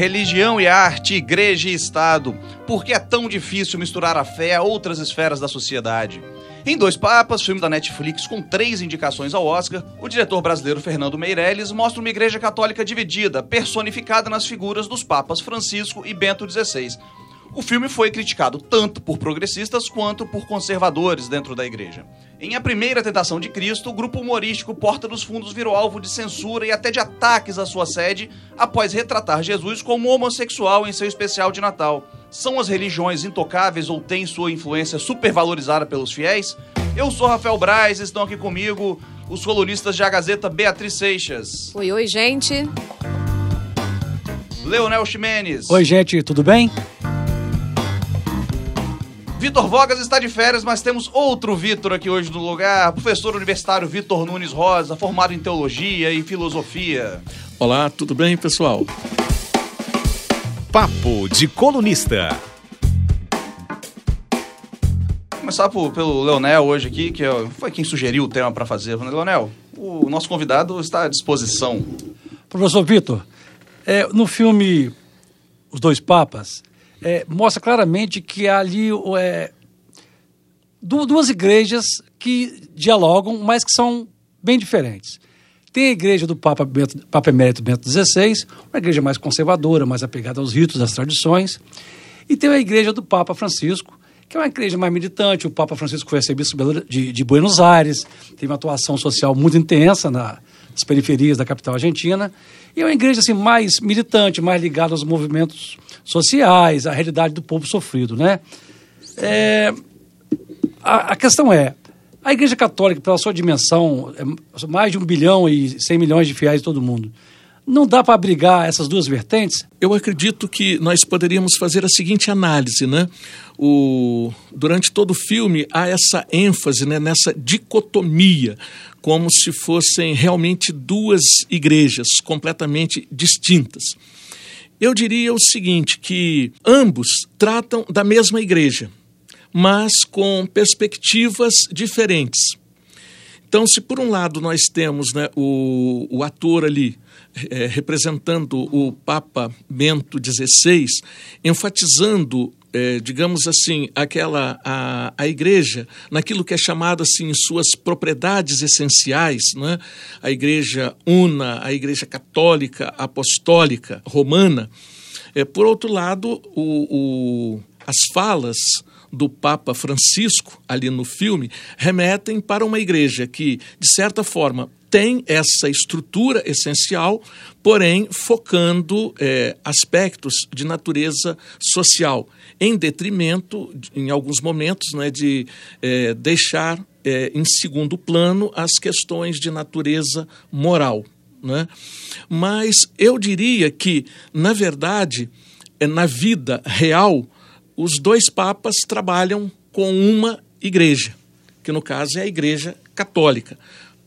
Religião e arte, igreja e Estado. Por que é tão difícil misturar a fé a outras esferas da sociedade? Em Dois Papas, filme da Netflix com três indicações ao Oscar, o diretor brasileiro Fernando Meirelles mostra uma igreja católica dividida, personificada nas figuras dos papas Francisco e Bento XVI. O filme foi criticado tanto por progressistas quanto por conservadores dentro da igreja. Em A Primeira Tentação de Cristo, o grupo humorístico Porta dos Fundos virou alvo de censura e até de ataques à sua sede após retratar Jesus como homossexual em seu especial de Natal. São as religiões intocáveis ou têm sua influência supervalorizada pelos fiéis? Eu sou Rafael Braz e estão aqui comigo os colunistas de A Gazeta Beatriz Seixas. Oi, oi, gente. Leonel Ximenes. Oi, gente, tudo bem? Vitor Vogas está de férias, mas temos outro Vitor aqui hoje no lugar. Professor universitário Vitor Nunes Rosa, formado em teologia e filosofia. Olá, tudo bem, pessoal? Papo de colunista. Vou começar por, pelo Leonel hoje aqui, que foi quem sugeriu o tema para fazer. Leonel, o nosso convidado está à disposição. Professor Vitor, é, no filme Os Dois Papas, é, mostra claramente que há ali é, duas igrejas que dialogam, mas que são bem diferentes. Tem a igreja do Papa, Bento, Papa Emérito Bento XVI, uma igreja mais conservadora, mais apegada aos ritos, às tradições. E tem a igreja do Papa Francisco, que é uma igreja mais militante. O Papa Francisco foi arcebispo de, de Buenos Aires, teve uma atuação social muito intensa na, nas periferias da capital argentina. E é uma igreja assim, mais militante, mais ligada aos movimentos sociais, à realidade do povo sofrido. Né? É, a, a questão é, a Igreja Católica, pela sua dimensão, é mais de um bilhão e cem milhões de fiéis de todo mundo. Não dá para abrigar essas duas vertentes? Eu acredito que nós poderíamos fazer a seguinte análise, né? O, durante todo o filme há essa ênfase né, nessa dicotomia, como se fossem realmente duas igrejas completamente distintas. Eu diria o seguinte, que ambos tratam da mesma igreja, mas com perspectivas diferentes. Então, se por um lado nós temos né, o, o ator ali é, representando o Papa Bento XVI, enfatizando, é, digamos assim, aquela a, a igreja naquilo que é chamado assim suas propriedades essenciais, né? a igreja una, a igreja católica, apostólica, romana. É, por outro lado, o, o as falas do Papa Francisco, ali no filme, remetem para uma igreja que, de certa forma, tem essa estrutura essencial, porém focando é, aspectos de natureza social, em detrimento, em alguns momentos, né, de é, deixar é, em segundo plano as questões de natureza moral. Né? Mas eu diria que, na verdade, na vida real, os dois papas trabalham com uma igreja, que no caso é a Igreja Católica.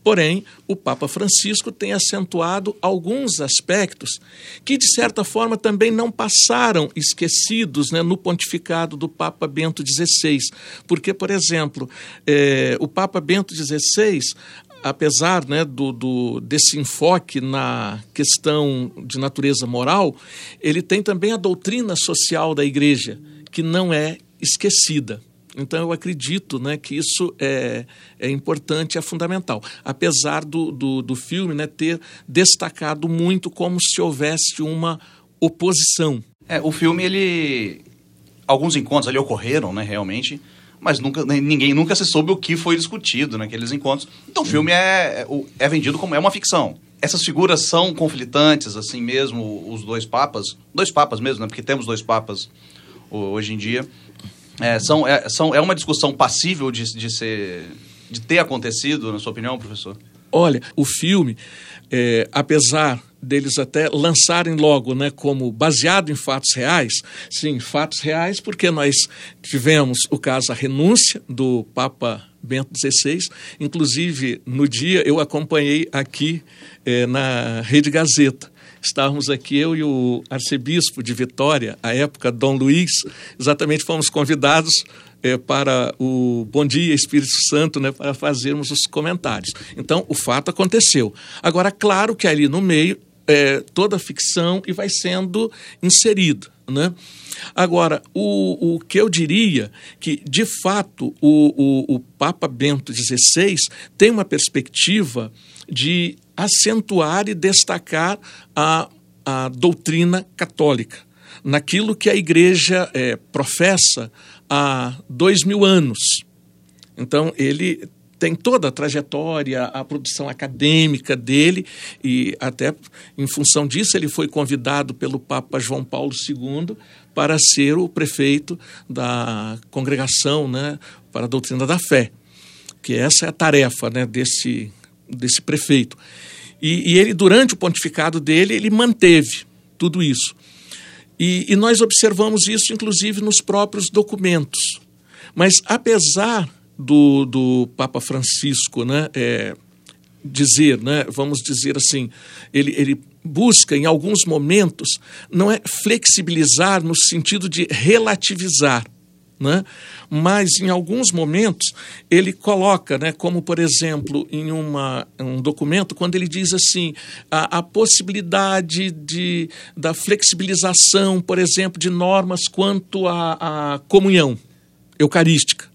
Porém, o Papa Francisco tem acentuado alguns aspectos que, de certa forma, também não passaram esquecidos né, no pontificado do Papa Bento XVI. Porque, por exemplo, é, o Papa Bento XVI apesar né, do, do, desse enfoque na questão de natureza moral, ele tem também a doutrina social da igreja, que não é esquecida. Então, eu acredito né, que isso é, é importante, é fundamental. Apesar do, do, do filme né, ter destacado muito como se houvesse uma oposição. É, o filme, ele. Alguns encontros ali ocorreram, né, realmente, mas nunca, ninguém nunca se soube o que foi discutido naqueles encontros. Então, o filme é, é, é vendido como é uma ficção. Essas figuras são conflitantes, assim mesmo, os dois papas. Dois papas mesmo, né? Porque temos dois papas hoje em dia. É, são, é, são, é uma discussão passível de, de, ser, de ter acontecido, na sua opinião, professor? Olha, o filme, é, apesar deles até lançarem logo né, como baseado em fatos reais, sim, fatos reais, porque nós tivemos o caso a renúncia do Papa Bento XVI, inclusive no dia eu acompanhei aqui é, na Rede Gazeta estávamos aqui, eu e o arcebispo de Vitória, à época, Dom Luiz, exatamente fomos convidados é, para o Bom Dia Espírito Santo, né, para fazermos os comentários. Então, o fato aconteceu. Agora, claro que ali no meio é, toda a ficção e vai sendo inserido. Né? Agora, o, o que eu diria que, de fato, o, o, o Papa Bento XVI tem uma perspectiva de acentuar e destacar a, a doutrina católica, naquilo que a igreja é, professa há dois mil anos. Então, ele tem toda a trajetória, a produção acadêmica dele, e até em função disso ele foi convidado pelo Papa João Paulo II para ser o prefeito da congregação né, para a doutrina da fé, que essa é a tarefa né, desse, desse prefeito. E, e ele, durante o pontificado dele, ele manteve tudo isso. E, e nós observamos isso, inclusive, nos próprios documentos. Mas, apesar do, do Papa Francisco, né, é, dizer, né, vamos dizer assim, ele, ele busca em alguns momentos não é flexibilizar no sentido de relativizar, né? mas em alguns momentos ele coloca, né, como por exemplo em uma, um documento, quando ele diz assim, a, a possibilidade de, da flexibilização, por exemplo, de normas quanto à comunhão eucarística.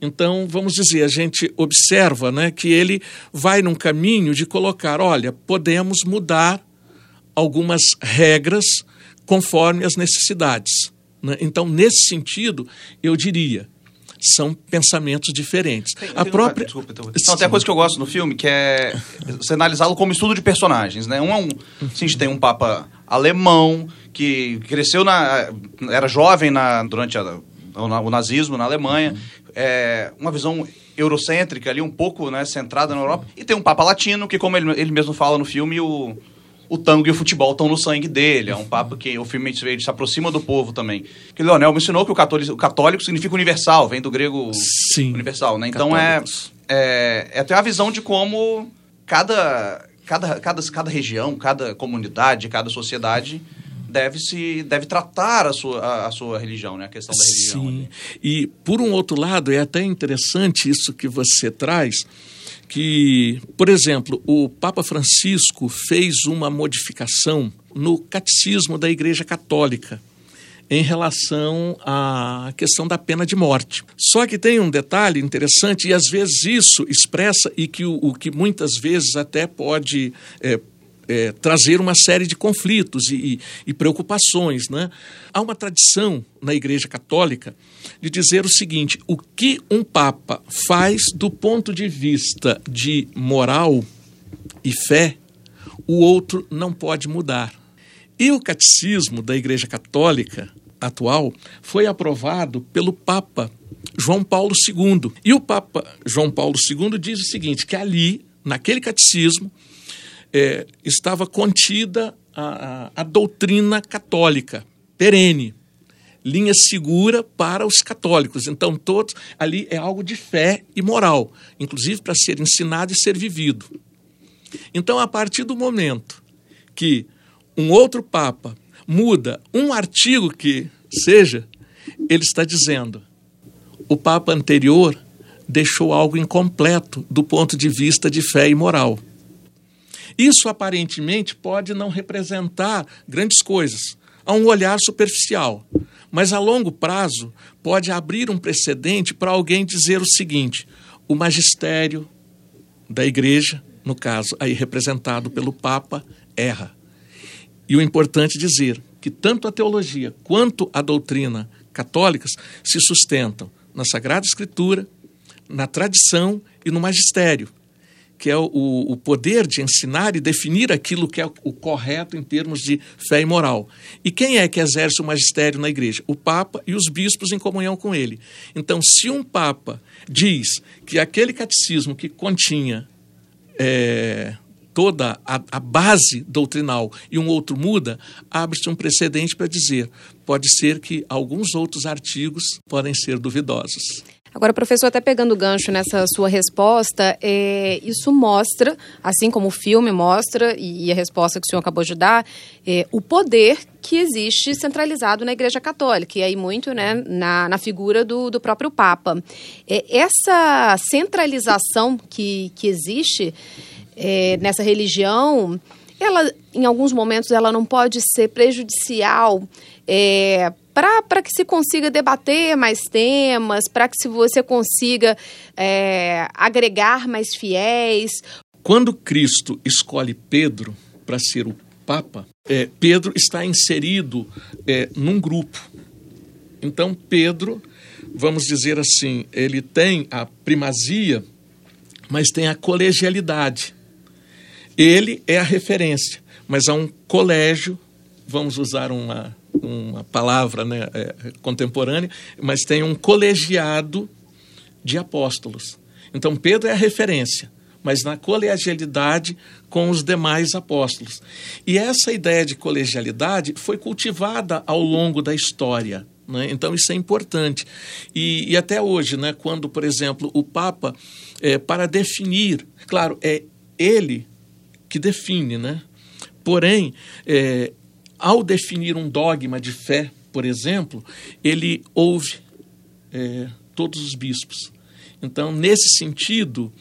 Então, vamos dizer, a gente observa né, que ele vai num caminho de colocar: olha, podemos mudar algumas regras conforme as necessidades. Né? Então, nesse sentido, eu diria, são pensamentos diferentes. Tem, a tem própria. Um, desculpa, então. Não, tem a coisa que eu gosto no filme, que é você analisá-lo como estudo de personagens. Né? Um é um. Assim, a gente tem um Papa alemão que cresceu na. era jovem na, durante a, o nazismo na Alemanha, é, uma visão eurocêntrica ali, um pouco né, centrada na Europa, e tem um Papa Latino, que como ele, ele mesmo fala no filme, o, o tango e o futebol estão no sangue dele. É um papo que o filme ele se aproxima do povo também. Que Leonel mencionou que o católico, o católico significa universal, vem do grego Sim, universal, né? Então é, é, é até a visão de como cada, cada, cada, cada região, cada comunidade, cada sociedade deve se deve tratar a sua, a, a, sua religião, né? A questão da religião. Sim. Ali. E por um outro lado é até interessante isso que você traz, que, por exemplo, o Papa Francisco fez uma modificação no catecismo da Igreja Católica em relação à questão da pena de morte. Só que tem um detalhe interessante, e às vezes isso expressa, e que o, o que muitas vezes até pode é, é, trazer uma série de conflitos e, e, preocupações. Né? Há uma tradição na Igreja Católica de dizer o seguinte: o que um Papa faz do ponto de vista de moral e fé, o outro não pode mudar. E o catecismo da Igreja Católica atual foi aprovado pelo Papa João Paulo II. E o Papa João Paulo II diz o seguinte: que ali, naquele catecismo, é, estava contida a, a, a doutrina católica perene, linha segura para os católicos. Então, todos ali é algo de fé e moral, inclusive para ser ensinado e ser vivido. Então, a partir do momento que um outro papa muda um artigo que seja, ele está dizendo: o papa anterior deixou algo incompleto do ponto de vista de fé e moral. Isso aparentemente pode não representar grandes coisas, a um olhar superficial, mas a longo prazo pode abrir um precedente para alguém dizer o seguinte: o magistério da igreja, no caso aí representado pelo Papa, erra. E o importante dizer que tanto a teologia quanto a doutrina católicas se sustentam na Sagrada Escritura, na tradição e no magistério que é o, o poder de ensinar e definir aquilo que é o correto em termos de fé e moral. E quem é que exerce o magistério na igreja? O Papa e os bispos em comunhão com ele. Então, se um Papa diz que aquele catecismo que continha é, toda a, a, base doutrinal e um outro muda, abre-se um precedente para dizer: pode ser que alguns outros artigos podem ser duvidosos. Agora, professor, até pegando o gancho nessa sua resposta, é, isso mostra, assim como o filme mostra, e, a resposta que o senhor acabou de dar, é, o poder que existe centralizado na Igreja Católica, e aí muito né, na, na figura do, do próprio Papa. É, essa centralização que, que existe é, nessa religião ela, em alguns momentos, ela não pode ser prejudicial é, para que se consiga debater mais temas, para que se você consiga é, agregar mais fiéis. Quando Cristo escolhe Pedro para ser o Papa, é, Pedro está inserido é, num grupo. Então, Pedro, vamos dizer assim, ele tem a primazia, mas tem a colegialidade. Ele é a referência, mas há um colégio, vamos usar uma, uma palavra né, é, contemporânea, mas tem um colegiado de apóstolos. Então, Pedro é a referência mas na colegialidade com os demais apóstolos. E essa ideia de colegialidade foi cultivada ao longo da história. Né? Então, isso é importante. E, e, até hoje, né, quando, por exemplo, o Papa, é, para definir, claro, é ele que define, né? porém, é, ao definir um dogma de fé, por exemplo, ele ouve é, todos os bispos. Então, nesse sentido,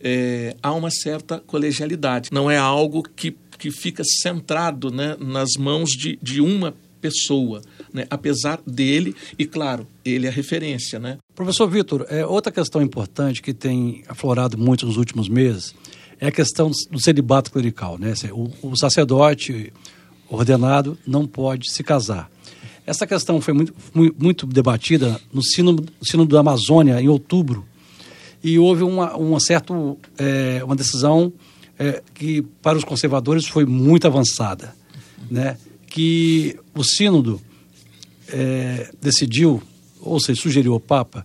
é, há uma certa colegialidade. Não é algo que, que fica centrado né, nas mãos de, de uma pessoa, né, apesar dele, e claro, ele é referência. Né? Professor Vitor, é, outra questão importante que tem aflorado muito nos últimos meses é a questão do celibato clerical. Né? O, o sacerdote ordenado não pode se casar. Essa questão foi muito, muito debatida no sino, sino da Amazônia, em outubro e houve uma, uma certa é, uma decisão é, que para os conservadores foi muito avançada, né? que o sínodo é, decidiu, ou seja, sugeriu ao Papa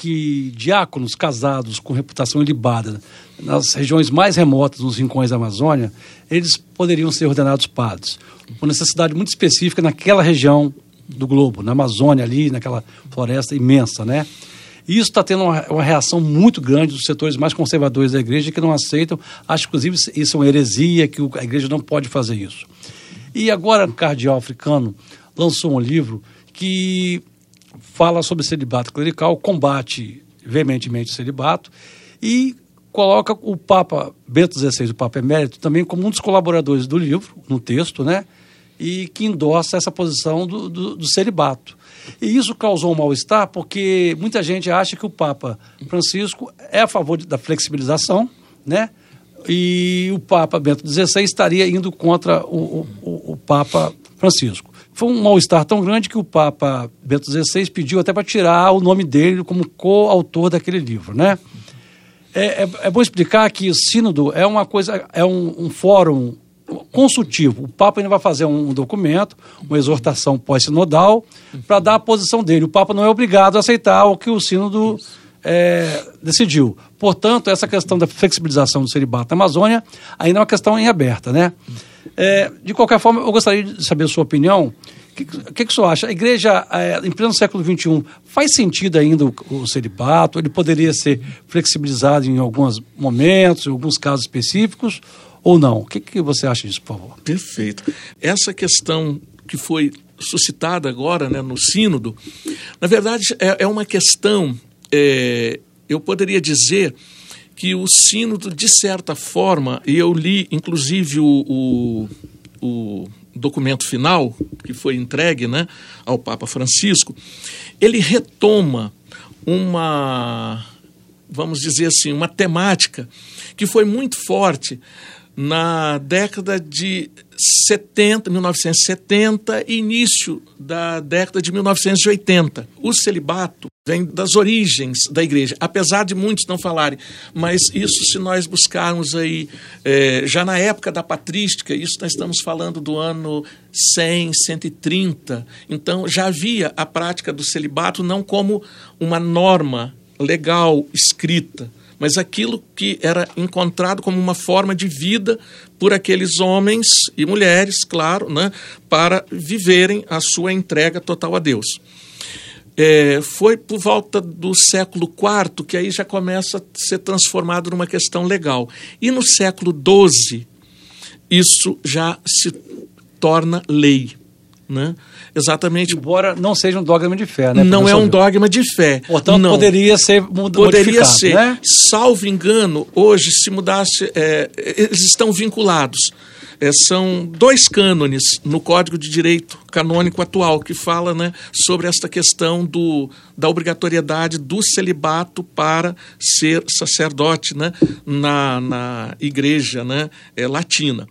que, diáconos casados com reputação ilibada nas regiões mais remotas, nos rincões da Amazônia, eles poderiam ser ordenados padres, por necessidade muito específica naquela região do globo, na Amazônia ali, naquela floresta imensa, né? E isso está tendo uma, uma, reação muito grande dos setores mais conservadores da igreja que não aceitam, acham inclusive isso é uma heresia, que a igreja não pode fazer isso. E agora o cardeal africano lançou um livro que fala sobre celibato clerical, combate veementemente o celibato e coloca o Papa Bento XVI, o Papa Emérito, também como um dos colaboradores do livro, no texto, né? E que endossa essa posição do, do, do celibato. E isso causou um mal-estar porque muita gente acha que o Papa Francisco é a favor da flexibilização, né? E o Papa Bento XVI estaria indo contra o, o, o Papa Francisco. Foi um mal-estar tão grande que o Papa Bento XVI pediu até para tirar o nome dele como coautor daquele livro, né? É, é, é, bom explicar que o sínodo é uma coisa, é um, um fórum consultivo. O Papa ainda vai fazer um documento, uma exortação pós-sinodal, para dar a posição dele. O Papa não é obrigado a aceitar o que o Sínodo é, decidiu. Portanto, essa questão da flexibilização do celibato na Amazônia ainda é uma questão em aberta. Né? É, de qualquer forma, eu gostaria de saber a sua opinião. O que, que, que o senhor acha? A igreja, é, em pleno século XXI, faz sentido ainda o, o celibato? Ele poderia ser flexibilizado em alguns momentos, em alguns casos específicos? ou não? O que, que você acha disso, por favor? Perfeito. Essa questão que foi suscitada agora né, no Sínodo, na verdade é, é uma questão, é, eu poderia dizer que o Sínodo, de certa forma, e eu li inclusive o, o, o documento final que foi entregue né, ao Papa Francisco, ele retoma uma, vamos dizer assim, uma temática que foi muito forte na década de 70, 1970 e início da década de 1980. O celibato vem das origens da igreja, apesar de muitos não falarem, mas isso se nós buscarmos aí, é, já na época da patrística, isso nós estamos falando do ano 100, 130, então já havia a prática do celibato não como uma norma legal escrita, mas aquilo que era encontrado como uma forma de vida por aqueles homens e mulheres, claro, né, para viverem a sua entrega total a Deus. É, foi por volta do século IV que aí já começa a ser transformado numa questão legal. E no século XII, isso já se torna lei. Né? Exatamente. Embora não seja um dogma de fé, né? Não é um dogma de fé. Portanto, não. poderia ser Poderia ser. Né? Salvo engano, hoje, se mudasse, é, eles estão vinculados. é, são dois cânones no Código de Direito Canônico atual que fala né, sobre esta questão do, da obrigatoriedade do celibato para ser sacerdote né, na, na igreja né, é, latina.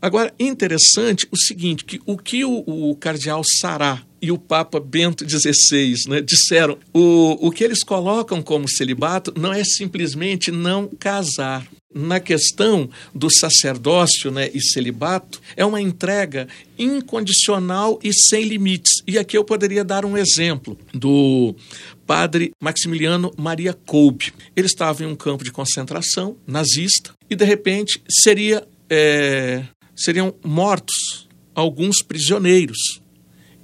Agora, interessante o seguinte, que o que o, o cardeal Sará e o Papa Bento XVI né, disseram, o, o que eles colocam como celibato não é simplesmente não casar. Na questão do sacerdócio né, e celibato, é uma entrega incondicional e sem limites. E aqui eu poderia dar um exemplo do padre Maximiliano Maria Kolbe. Ele estava em um campo de concentração nazista e, de repente, seria é, seriam mortos alguns prisioneiros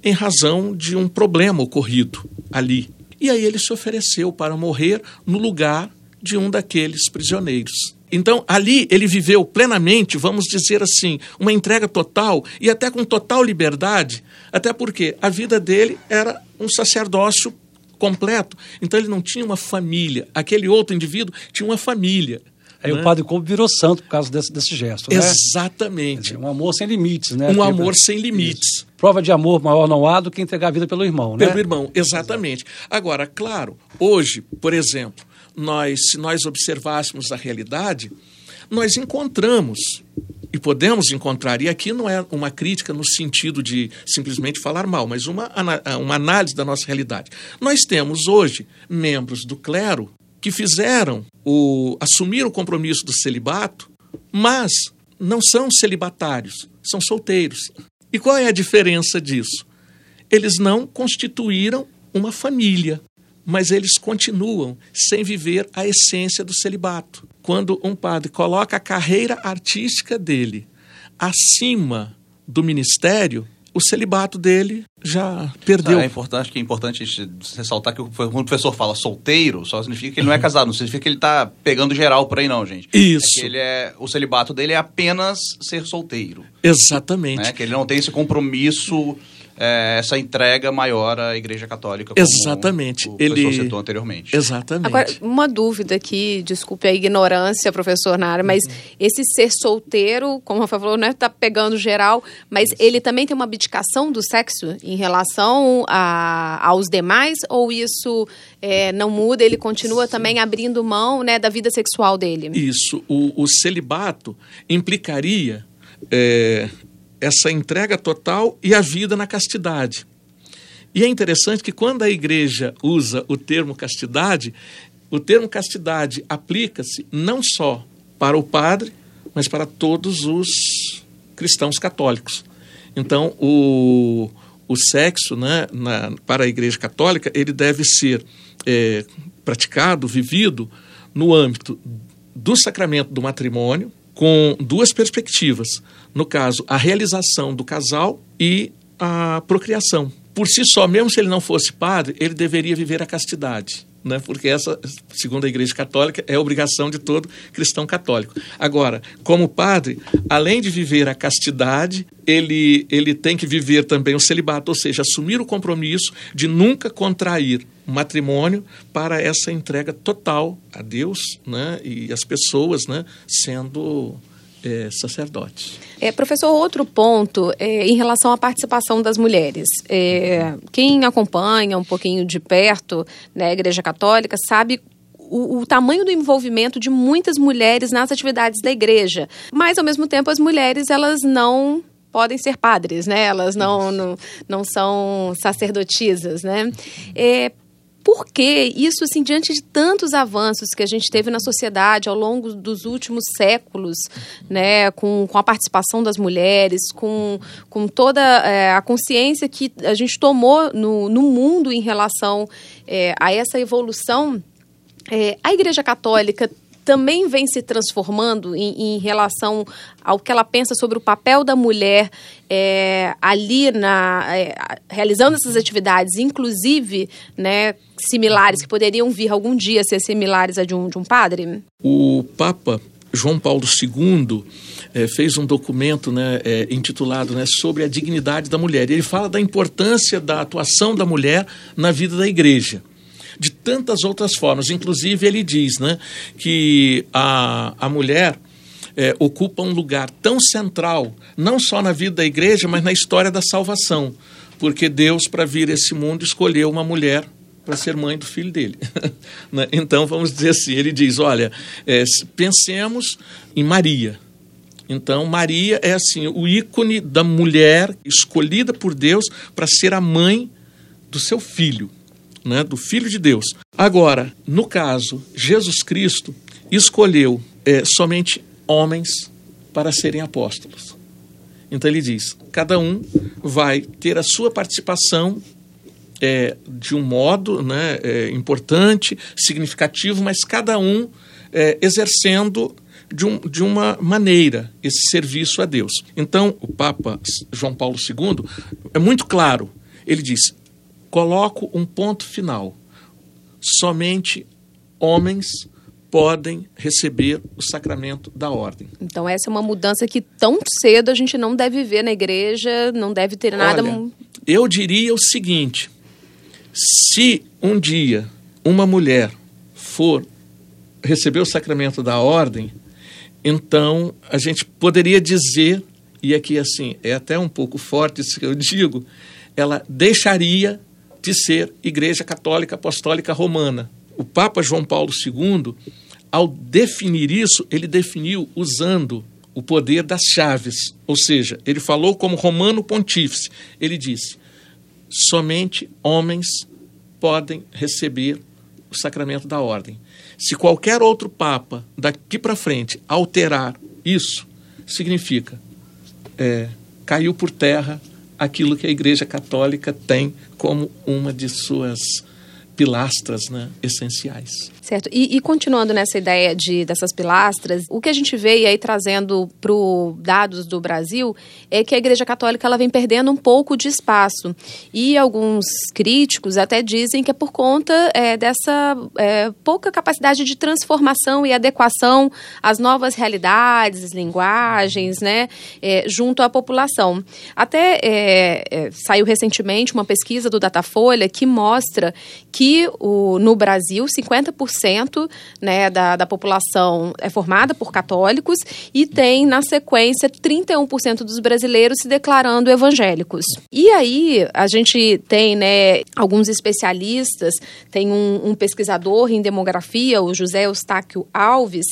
em razão de um problema ocorrido ali. E aí ele se ofereceu para morrer no lugar de um daqueles prisioneiros. Então, ali ele viveu plenamente, vamos dizer assim, uma entrega total e até com total liberdade, até porque a vida dele era um sacerdócio completo. Então, ele não tinha uma família. Aquele outro indivíduo tinha uma família. Aí né? o padre Couto virou santo por causa desse, desse gesto, né? Exatamente. Dizer, um amor sem limites, né? Um amor sem limites. Isso. Prova de amor maior não há do que entregar a vida pelo irmão, né? Pelo irmão, exatamente. Agora, claro, hoje, por exemplo, nós, se nós observássemos a realidade, nós encontramos e podemos encontrar, e aqui não é uma crítica no sentido de simplesmente falar mal, mas uma, uma análise da nossa realidade. Nós temos hoje membros do clero que fizeram o assumiram o compromisso do celibato, mas não são celibatários, são solteiros. E qual é a diferença disso? Eles não constituíram uma família, mas eles continuam sem viver a essência do celibato. Quando um padre coloca a carreira artística dele acima do ministério, o celibato dele já perdeu. É importante, que é importante ressaltar que quando o professor fala solteiro, só significa que ele não é casado, não significa que ele está pegando geral por aí não, gente. Isso. É ele é, o celibato dele é apenas ser solteiro. Exatamente. Né? Que ele não tem esse compromisso é, essa entrega maior à Igreja Católica. Como Exatamente. O Ele citou anteriormente. Exatamente. Agora, uma dúvida aqui, desculpe a ignorância, professor Nara, mas uhum. esse ser solteiro, como o Rafael falou, não é tá pegando geral, mas isso. ele também tem uma abdicação do sexo em relação a, aos demais, ou isso é, não muda, ele continua Sim. também abrindo mão né, da vida sexual dele? Isso. O, o celibato implicaria é, essa entrega total e a vida na castidade. E é interessante que quando a igreja usa o termo castidade, o termo castidade aplica-se não só para o padre, mas para todos os cristãos católicos. Então, o, o sexo, né, na, para a Igreja Católica, ele deve ser é, praticado, vivido no âmbito do sacramento do matrimônio, com duas perspectivas. No caso, a realização do casal e a procriação. Por si só, mesmo se ele não fosse padre, ele deveria viver a castidade. Né? Porque essa, segundo a Igreja Católica, é obrigação de todo cristão católico. Agora, como padre, além de viver a castidade, ele, ele tem que viver também o celibato, ou seja, assumir o compromisso de nunca contrair matrimônio para essa entrega total a Deus né, e as pessoas né, sendo é, sacerdotes. É, professor, outro ponto é, em relação à participação das mulheres. É, quem acompanha um pouquinho de perto né, a Igreja Católica sabe o, o, tamanho do envolvimento de muitas mulheres nas atividades da igreja. Mas, ao mesmo tempo, as mulheres elas não podem ser padres, né? Elas não, não, não são sacerdotisas, né? É, por que isso, assim, diante de tantos avanços que a gente teve na sociedade ao longo dos últimos séculos, né, com, com a participação das mulheres, com, com toda é, a consciência que a gente tomou no, no mundo em relação é, a essa evolução, é, a Igreja Católica também vem se transformando em, em, relação ao que ela pensa sobre o papel da mulher é, ali na é, realizando essas atividades, inclusive, né, similares que poderiam vir algum dia ser similares a de um, de um padre? O Papa João Paulo II é, fez um documento né, é, intitulado né, sobre a dignidade da mulher. E ele fala da importância da atuação da mulher na vida da igreja de tantas outras formas. Inclusive, ele diz né, que a, a mulher é, ocupa um lugar tão central, não só na vida da igreja, mas na história da salvação. Porque Deus, para vir esse mundo, escolheu uma mulher para ser mãe do filho dele. Né? então, vamos dizer assim: ele diz, olha, é, pensemos em Maria. Então, Maria é assim o ícone da mulher escolhida por Deus para ser a mãe do seu filho, né, do filho de Deus. Agora, no caso, Jesus Cristo escolheu é, somente homens para serem apóstolos. Então ele diz: cada um vai ter a sua participação é, de um modo né, é, importante, significativo, mas cada um é, exercendo de, um, de uma maneira esse serviço a Deus. Então, o Papa João Paulo II é muito claro. Ele diz: coloco um ponto final. Somente homens podem receber o sacramento da ordem. Então essa é uma mudança que tão cedo a gente não deve ver na igreja, não deve ter nada. Olha, eu diria o seguinte: se um dia uma mulher for receber o sacramento da ordem, então a gente poderia dizer, e aqui assim, é até um pouco forte isso que eu digo, ela deixaria de ser Igreja Católica Apostólica Romana. O Papa João Paulo II, ao definir isso, ele definiu usando o poder das chaves, ou seja, ele falou como romano pontífice. Ele disse: somente homens podem receber o sacramento da ordem. Se qualquer outro papa daqui para frente alterar isso, significa é, caiu por terra aquilo que a Igreja Católica tem como uma de suas pilastras né, essenciais. Certo. E, e, continuando nessa ideia de, dessas pilastras, o que a gente vê e aí trazendo para dados do Brasil é que a Igreja Católica ela vem perdendo um pouco de espaço. E alguns críticos até dizem que é por conta é, dessa é, pouca capacidade de transformação e adequação às novas realidades, linguagens, né, é, junto à população. Até é, é, saiu recentemente uma pesquisa do Datafolha que mostra que o, no Brasil 50% 40% né, da, da população é formada por católicos e tem, na sequência, 31% dos brasileiros se declarando evangélicos. E aí, a gente tem né, alguns especialistas, tem um, um pesquisador em demografia, o José Eustáquio Alves,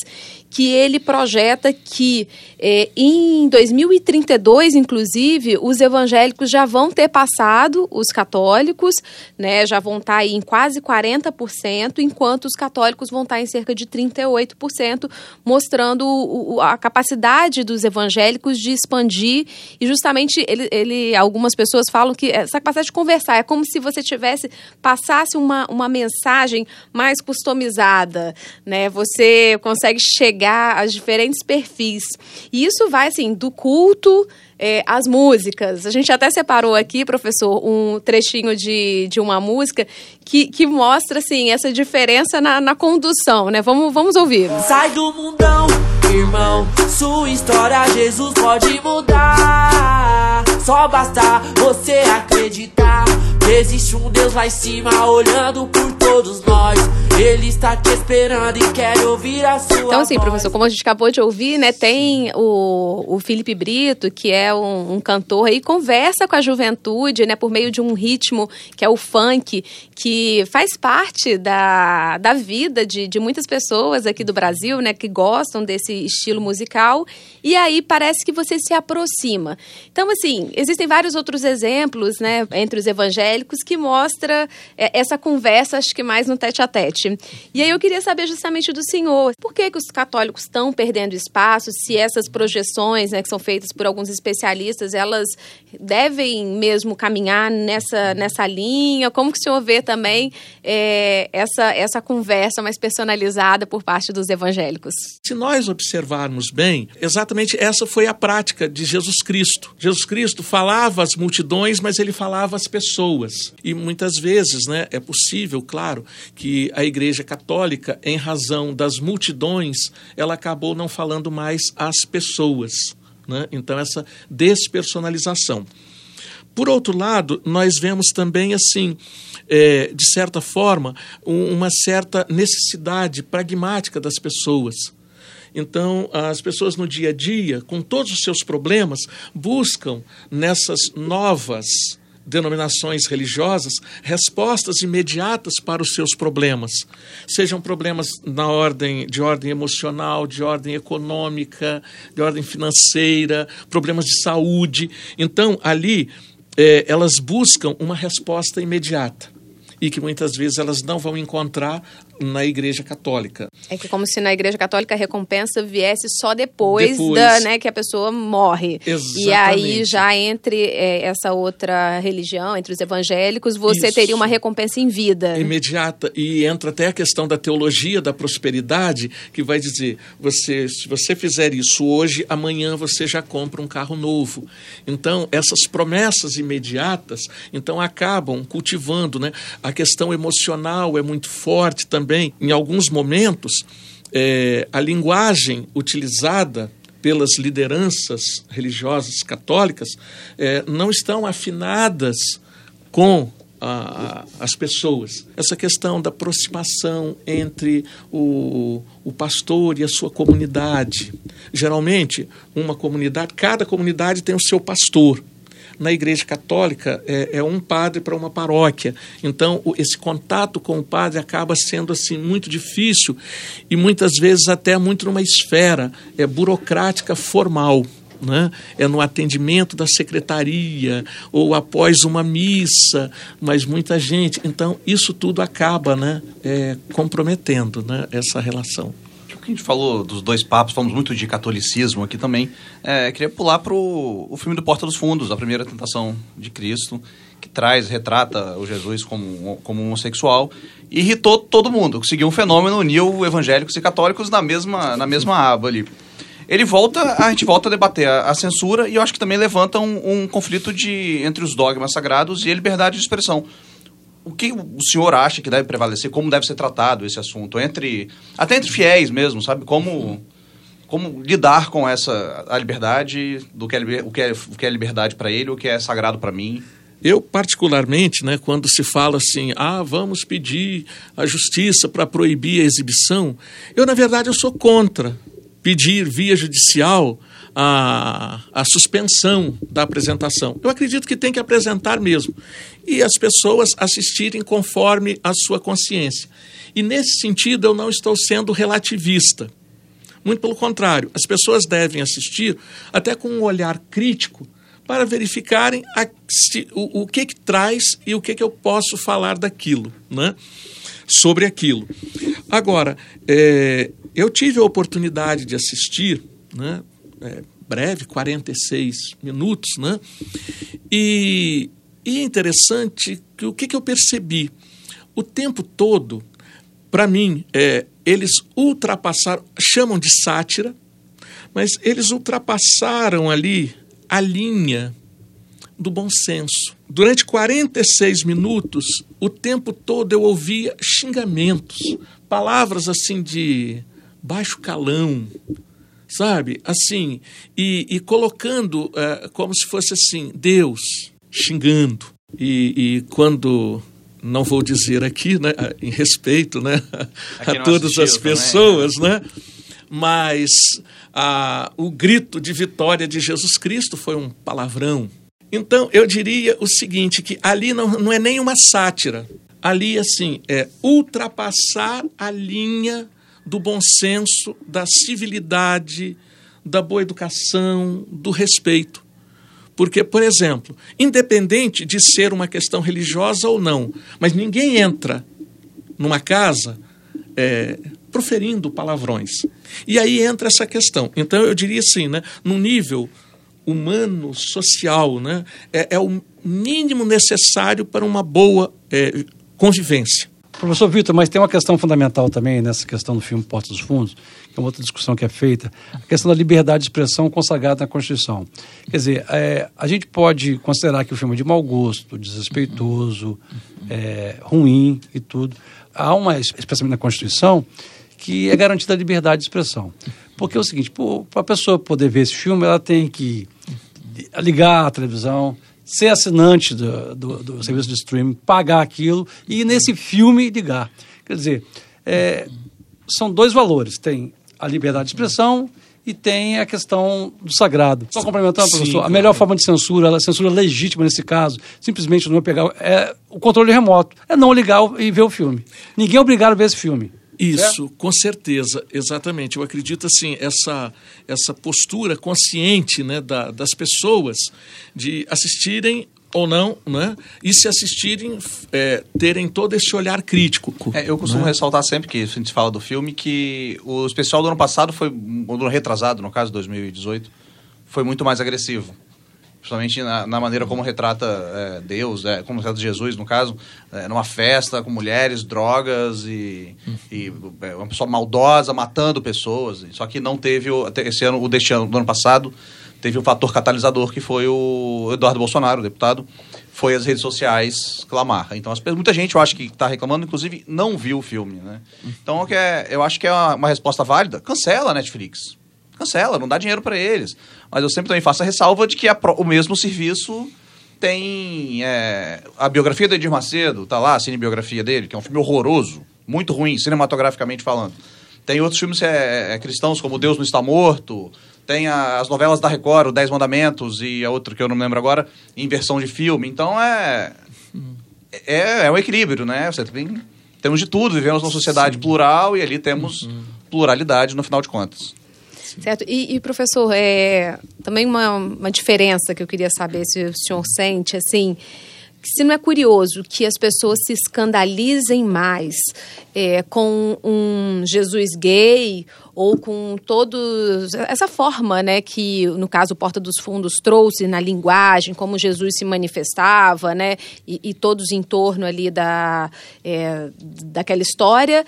que ele projeta que é, em 2032, inclusive, os evangélicos já vão ter passado os católicos, né, já vão estar em quase 40%, enquanto os católicos vão estar em cerca de 38%, mostrando o, a capacidade dos evangélicos de expandir e justamente ele, ele, algumas pessoas falam que essa capacidade de conversar é como se você tivesse passasse uma, uma mensagem mais customizada, né? Você consegue chegar as diferentes perfis. E isso vai, assim, do culto é, às músicas. A gente até separou aqui, professor, um trechinho de, de uma música que, que mostra, assim, essa diferença na, na condução, né? Vamos, vamos ouvir. Sai do mundão, irmão, sua história Jesus pode mudar. Só basta você acreditar. Existe um Deus lá em cima olhando por todos nós. Ele está te esperando e quer ouvir a sua Então, assim, professor, como a gente acabou de ouvir, né, tem o, o Felipe Brito, que é um, um cantor aí, conversa com a juventude, né, por meio de um ritmo que é o funk, que faz parte da, da vida de, de muitas pessoas aqui do Brasil, né, que gostam desse estilo musical. E aí parece que você se aproxima. Então, assim, existem vários outros exemplos, né, entre os evangélicos que mostra é, essa conversa, acho que mais no tete a tete. E aí eu queria saber justamente do senhor, por que, que os católicos estão perdendo espaço, se essas projeções, né, que são feitas por alguns especialistas, elas devem mesmo caminhar nessa, nessa linha? Como que o senhor vê também é, essa, essa conversa mais personalizada por parte dos evangélicos? Se nós observarmos bem, exatamente essa foi a prática de Jesus Cristo. Jesus Cristo falava às multidões, mas ele falava às pessoas. E muitas vezes, né, é possível, claro, que a Igreja Católica, em razão das multidões, ela acabou não falando mais às pessoas. Né? Então, essa despersonalização. Por outro lado, nós vemos também, assim, é, de certa forma, um, uma certa necessidade pragmática das pessoas. Então, as pessoas no dia a dia, com todos os seus problemas, buscam nessas novas denominações religiosas respostas imediatas para os seus problemas, sejam problemas na ordem de ordem emocional, de ordem econômica, de ordem financeira, problemas de saúde. Então, ali é, elas buscam uma resposta imediata e que muitas vezes elas não vão encontrar na Igreja Católica. É que como se na Igreja Católica a recompensa viesse só depois, depois. da, né, que a pessoa morre. Exatamente. E aí já entre é, essa outra religião, entre os evangélicos, você Isso. teria uma recompensa em vida. Imediata. E entra até a questão da teologia da prosperidade, que vai dizer, você, se você fizer isso hoje, amanhã você já compra um carro novo. Então, essas promessas imediatas, então acabam cultivando, né? A questão emocional é muito forte também também, em alguns momentos, é, a linguagem utilizada pelas lideranças religiosas católicas é, não estão afinadas com a, as pessoas. Essa questão da aproximação entre o, o pastor e a sua comunidade. Geralmente, uma comunidade, cada comunidade tem o seu pastor na Igreja Católica é, é um padre para uma paróquia. Então, o, esse contato com o padre acaba sendo assim muito difícil e muitas vezes até muito numa esfera é, burocrática formal. Né? é no atendimento da secretaria ou após uma missa, mas muita gente. Então, isso tudo acaba né, é, comprometendo né, essa relação que a gente falou dos dois papos, falamos muito de catolicismo aqui também. É, queria pular para o filme do Porta dos Fundos, a primeira tentação de Cristo, que traz, retrata o Jesus como, como homossexual. E irritou todo mundo. Conseguiu um fenômeno, uniu evangélicos e católicos na mesma, na mesma aba ali. Ele volta, a gente volta a debater a, a censura e eu acho que também levanta um, um conflito de, entre os dogmas sagrados e a liberdade de expressão o que o senhor acha que deve prevalecer, como deve ser tratado esse assunto, entre até entre fiéis mesmo, sabe? Como, como lidar com essa a liberdade, do que é, o, que é, o que é liberdade para ele, o que é sagrado para mim? Eu, particularmente, né, quando se fala assim, ah, vamos pedir a justiça para proibir a exibição, eu, na verdade, eu sou contra pedir via judicial a, a suspensão da apresentação. Eu acredito que tem que apresentar mesmo. E as pessoas assistirem conforme a sua consciência. E nesse sentido, eu não estou sendo relativista. Muito pelo contrário, as pessoas devem assistir até com um olhar crítico para verificarem a, se, o, o, que, que traz e o que, que eu posso falar daquilo, né? sobre aquilo. Agora, é, eu tive a oportunidade de assistir né, é, breve, 46 minutos, né? E, e é interessante que o que, que eu percebi? O tempo todo, para mim, é, eles ultrapassaram, chamam de sátira, mas eles ultrapassaram ali a linha do bom senso. Durante 46 minutos, o tempo todo eu ouvia xingamentos, palavras assim de baixo calão, sabe? Assim, e, e colocando uh, como se fosse assim, Deus xingando. E, e, quando, não vou dizer aqui, né, em respeito né, a todas as pessoas, também, né? né? mas a, o grito de vitória de Jesus Cristo foi um palavrão. Então, eu diria o seguinte, que ali não, não é nem uma sátira. Ali, assim, é ultrapassar a linha do bom senso, da civilidade, da boa educação, do respeito. Porque, por exemplo, independente de ser uma questão religiosa ou não, mas ninguém entra numa casa é, proferindo palavrões. E aí entra essa questão. Então, eu diria assim, né, no nível humano, social, né, é, é o mínimo necessário para uma boa é, convivência. Professor Vitor, mas tem uma questão fundamental também nessa questão do filme Porta dos Fundos, que é uma outra discussão que é feita, a questão da liberdade de expressão consagrada na Constituição. Quer dizer, é, a gente pode considerar que o filme é de mau gosto, desrespeitoso, é, ruim e tudo. Há uma, especialmente na Constituição, que é garantida a liberdade de expressão. Porque é o seguinte, para a pessoa poder ver esse filme, ela tem que ligar a televisão, ser assinante do, do, do, serviço de streaming, pagar aquilo e nesse filme ligar. Quer dizer, é, são dois valores. Tem a liberdade de expressão e tem a questão do sagrado. Só complementando, Sim, professor, a claro. melhor forma de censura, a censura legítima nesse caso, simplesmente não é pegar é o controle remoto, é não ligar e ver o filme. Ninguém é obrigado a ver esse filme. Isso, com certeza, exatamente. Eu acredito assim essa essa postura consciente, né, da- das pessoas de assistirem ou não, né, e se assistirem é, terem todo esse olhar crítico. É, eu costumo ressaltar sempre que a gente fala do filme que o especial do ano passado foi, ou do ano retrasado, no caso 2018, foi muito mais agressivo. Principalmente na, na maneira como retrata é, Deus, é, como retrata Jesus, no caso, é, numa festa com mulheres, drogas e, e é, uma pessoa maldosa matando pessoas. Só que não teve, o, esse ano, o deste ano, do ano passado, teve um fator catalisador que foi o Eduardo Bolsonaro, o deputado, foi as redes sociais clamar. Então, as, muita gente, eu acho que está reclamando, inclusive, não viu o filme, né? Então, o é- eu acho que é uma resposta válida. Cancela a Netflix. Cancela, não dá dinheiro para eles. Mas eu sempre também faço a ressalva de que a o mesmo serviço tem é, a biografia do Edir Macedo, tá lá, a cinebiografia dele, que é um filme horroroso, muito ruim, cinematograficamente falando. Tem outros filmes é, é, cristãos, como Deus não está morto. Tem a- as novelas da Record, o Dez Mandamentos e a outra que eu não me lembro agora, em versão de filme. Então é. É, é um equilíbrio, né? Você tem, temos de tudo, vivemos numa sociedade plural e ali temos pluralidade no final de contas. Certo. E, e, professor, é, também uma, uma diferença que eu queria saber se o senhor sente, assim, se não é curioso que as pessoas se escandalizem mais é, com um Jesus gay ou com todos essa forma, né, que no caso Porta dos Fundos trouxe na linguagem, como Jesus se manifestava, né, e, e todos em torno ali da é, daquela história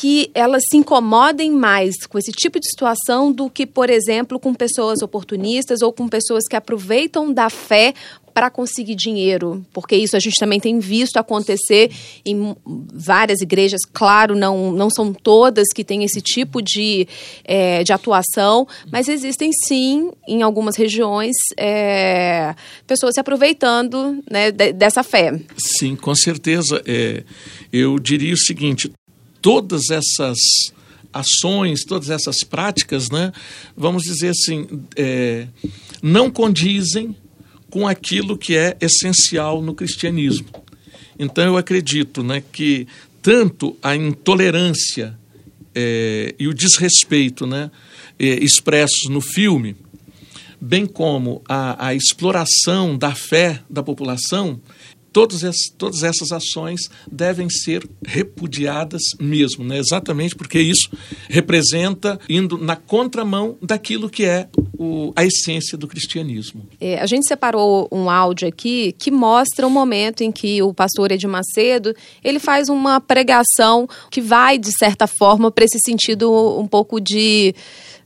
que elas se incomodem mais com esse tipo de situação do que, por exemplo, com pessoas oportunistas ou com pessoas que aproveitam da fé para conseguir dinheiro, porque isso a gente também tem visto acontecer em várias igrejas. Claro, não, não são todas que têm esse tipo de, é, de atuação, mas existem sim, em algumas regiões, é, pessoas se aproveitando né, de, dessa fé. Sim, com certeza. É, eu diria o seguinte: todas essas ações, todas essas práticas, né, vamos dizer assim, é, não condizem com aquilo que é essencial no cristianismo. Então eu acredito né, que tanto a intolerância é, e o desrespeito né, é, expressos no filme, bem como a, a exploração da fé da população, todas todas essas ações devem ser repudiadas mesmo, né? exatamente porque isso representa indo na contramão daquilo que é o, a essência do cristianismo. É, a gente separou um áudio aqui que mostra o momento em que o pastor Edir Macedo ele faz uma pregação que vai, de certa forma, para esse sentido um pouco de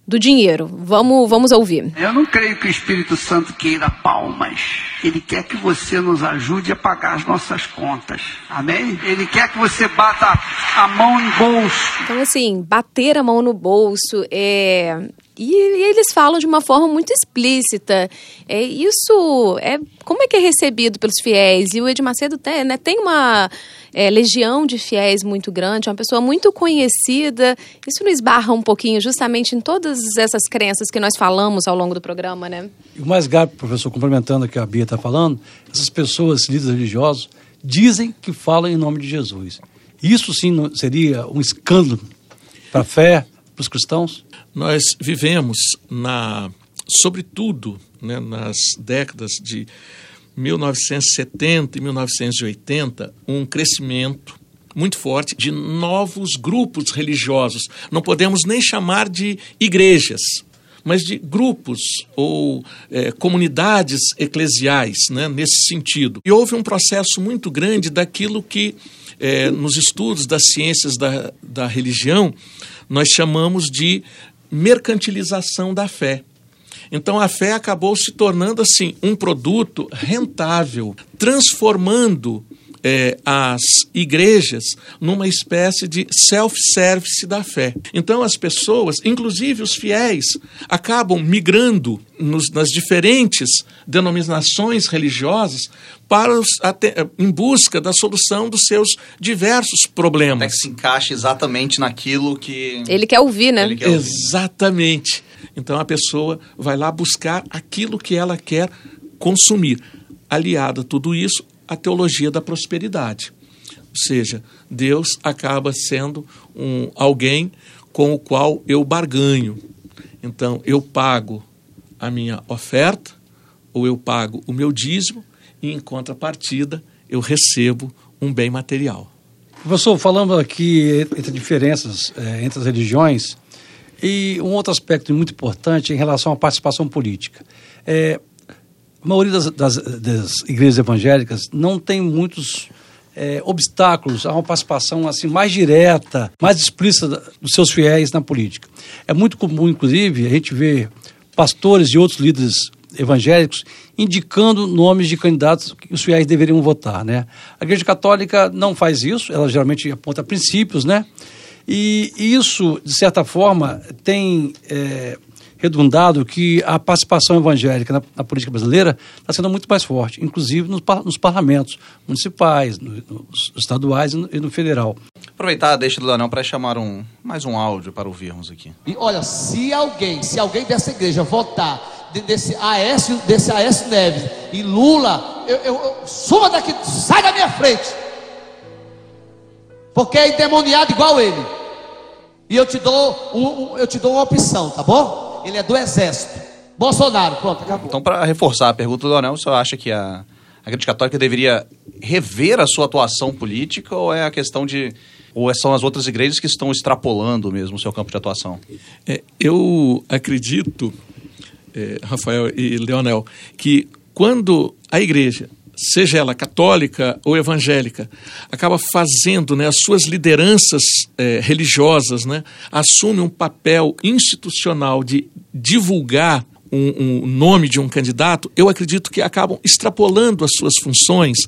do dinheiro. Vamos, vamos ouvir. Eu não creio que o Espírito Santo queira palmas. Ele quer que você nos ajude a pagar as nossas contas. Amém? Ele quer que você bata a mão em bolso. Então, assim, bater a mão no bolso é. E, e eles falam de uma forma muito explícita. É, isso é. Como é que é recebido pelos fiéis? E o Ed Macedo tem, né, tem uma é, legião de fiéis muito grande, uma pessoa muito conhecida. Isso não esbarra um pouquinho justamente em todas essas crenças que nós falamos ao longo do programa, né? E o mais grave, professor, complementando o que a Bia está falando, essas pessoas, líderes religiosos, dizem que falam em nome de Jesus. Isso sim seria um escândalo para a fé, para os cristãos? Nós vivemos, na, sobretudo né, nas décadas de 1970 e 1980, um crescimento muito forte de novos grupos religiosos. Não podemos nem chamar de igrejas, mas de grupos ou eh, comunidades eclesiais, né, nesse sentido. E houve um processo muito grande daquilo que, eh, nos estudos das ciências da, da religião, nós chamamos de mercantilização da fé. Então a fé acabou se tornando assim um produto rentável, transformando é, as igrejas numa espécie de self-service da fé. Então, as pessoas, inclusive os fiéis, acabam migrando nos, nas diferentes denominações religiosas para os, até, em busca da solução dos seus diversos Até problemas. que se encaixe exatamente naquilo que. Ele quer ouvir, né? Quer ouvir. Exatamente. Então a pessoa vai lá buscar aquilo que ela quer consumir. Aliado a tudo isso, a teologia da prosperidade. Ou seja, Deus acaba sendo um, alguém com o qual eu barganho. Então, eu pago a minha oferta, ou eu pago o meu dízimo, e em contrapartida, eu recebo um bem material. Professor, falando aqui entre diferenças eh, entre as religiões, e um outro aspecto muito importante em relação à participação política. É, a maioria das, das- das igrejas evangélicas não tem muitos eh, obstáculos a uma participação assim mais direta, mais explícita dos seus fiéis na política. É muito comum, inclusive, a gente ver pastores e outros líderes evangélicos indicando nomes de candidatos que os fiéis deveriam votar, né? A Igreja Católica não faz isso, ela geralmente aponta princípios, né? E isso, de certa forma, tem é, redundado que a participação evangélica na, na política brasileira está sendo muito mais forte, inclusive nos, nos parlamentos municipais, no- nos estaduais e no, e no federal. Aproveitar, deixa do Leonel para chamar um, mais um áudio para ouvirmos aqui. E olha, se alguém, se alguém dessa igreja votar de- desse Aécio, desse Aécio Neves e Lula, eu, eu, eu suma daqui, sai da minha frente. Porque é endemoniado igual ele. E eu te dou, um- um- eu te dou uma opção, tá bom? Ele é do exército. Bolsonaro, pronto, acabou. Então, para reforçar a pergunta do Leonel, o senhor acha que a, a Igreja Católica deveria rever a sua atuação política ou é a questão de. Ou são as outras igrejas que estão extrapolando mesmo o seu campo de atuação? É, eu acredito, é, Rafael e Leonel, que quando a igreja, seja ela católica ou evangélica, acaba fazendo né, as suas lideranças é, religiosas, né, assume um papel institucional de divulgar um, um nome de um candidato, eu acredito que acabam extrapolando as suas funções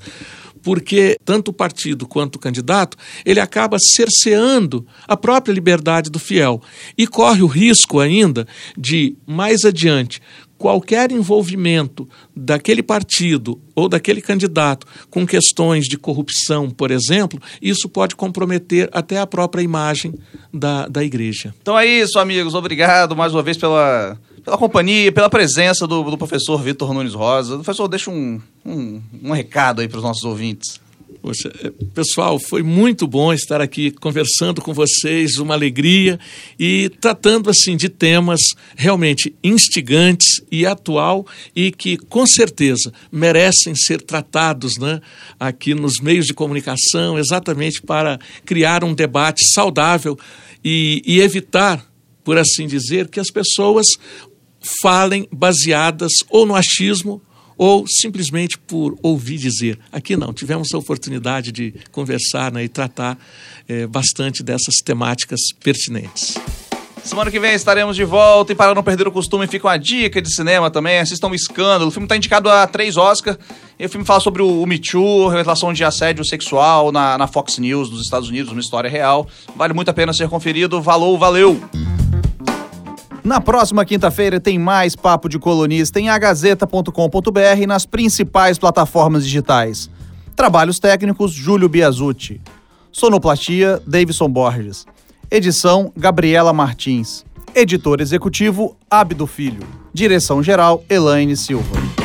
porque tanto o partido quanto o candidato, ele acaba cerceando a própria liberdade do fiel e corre o risco ainda de, mais adiante, qualquer envolvimento daquele partido ou daquele candidato com questões de corrupção, por exemplo, isso pode comprometer até a própria imagem da, da igreja. Então é isso, amigos. Obrigado mais uma vez pela, pela companhia, pela presença do, do professor Vitor Nunes Rosa. Professor, deixa um, um, um recado aí para os nossos ouvintes. Poxa, é, pessoal, foi muito bom estar aqui conversando com vocês, uma alegria e tratando assim de temas realmente instigantes e atual e que com certeza merecem ser tratados, né, aqui nos meios de comunicação, exatamente para criar um debate saudável e, e evitar, por assim dizer, que as pessoas falem baseadas ou no achismo ou simplesmente por ouvir dizer. Aqui não, tivemos a oportunidade de conversar né, e tratar eh, bastante dessas temáticas pertinentes. Semana que vem estaremos de volta e para não perder o costume, fica uma dica de cinema também. Assistam o Escândalo. O filme está indicado a três Oscar. E o filme fala sobre o, o Me Too, revelação de assédio sexual na, na Fox News dos Estados Unidos, uma história real. Vale muito a pena ser conferido. Valeu, valeu! Na próxima quinta-feira tem mais Papo de Colunista em agazeta.com.br e nas principais plataformas digitais. Trabalhos técnicos, Júlio Biasucci. Sonoplastia, Davidson Borges. Edição, Gabriela Martins. Editor executivo, Abdo Filho. Direção-geral, Elaine Silva.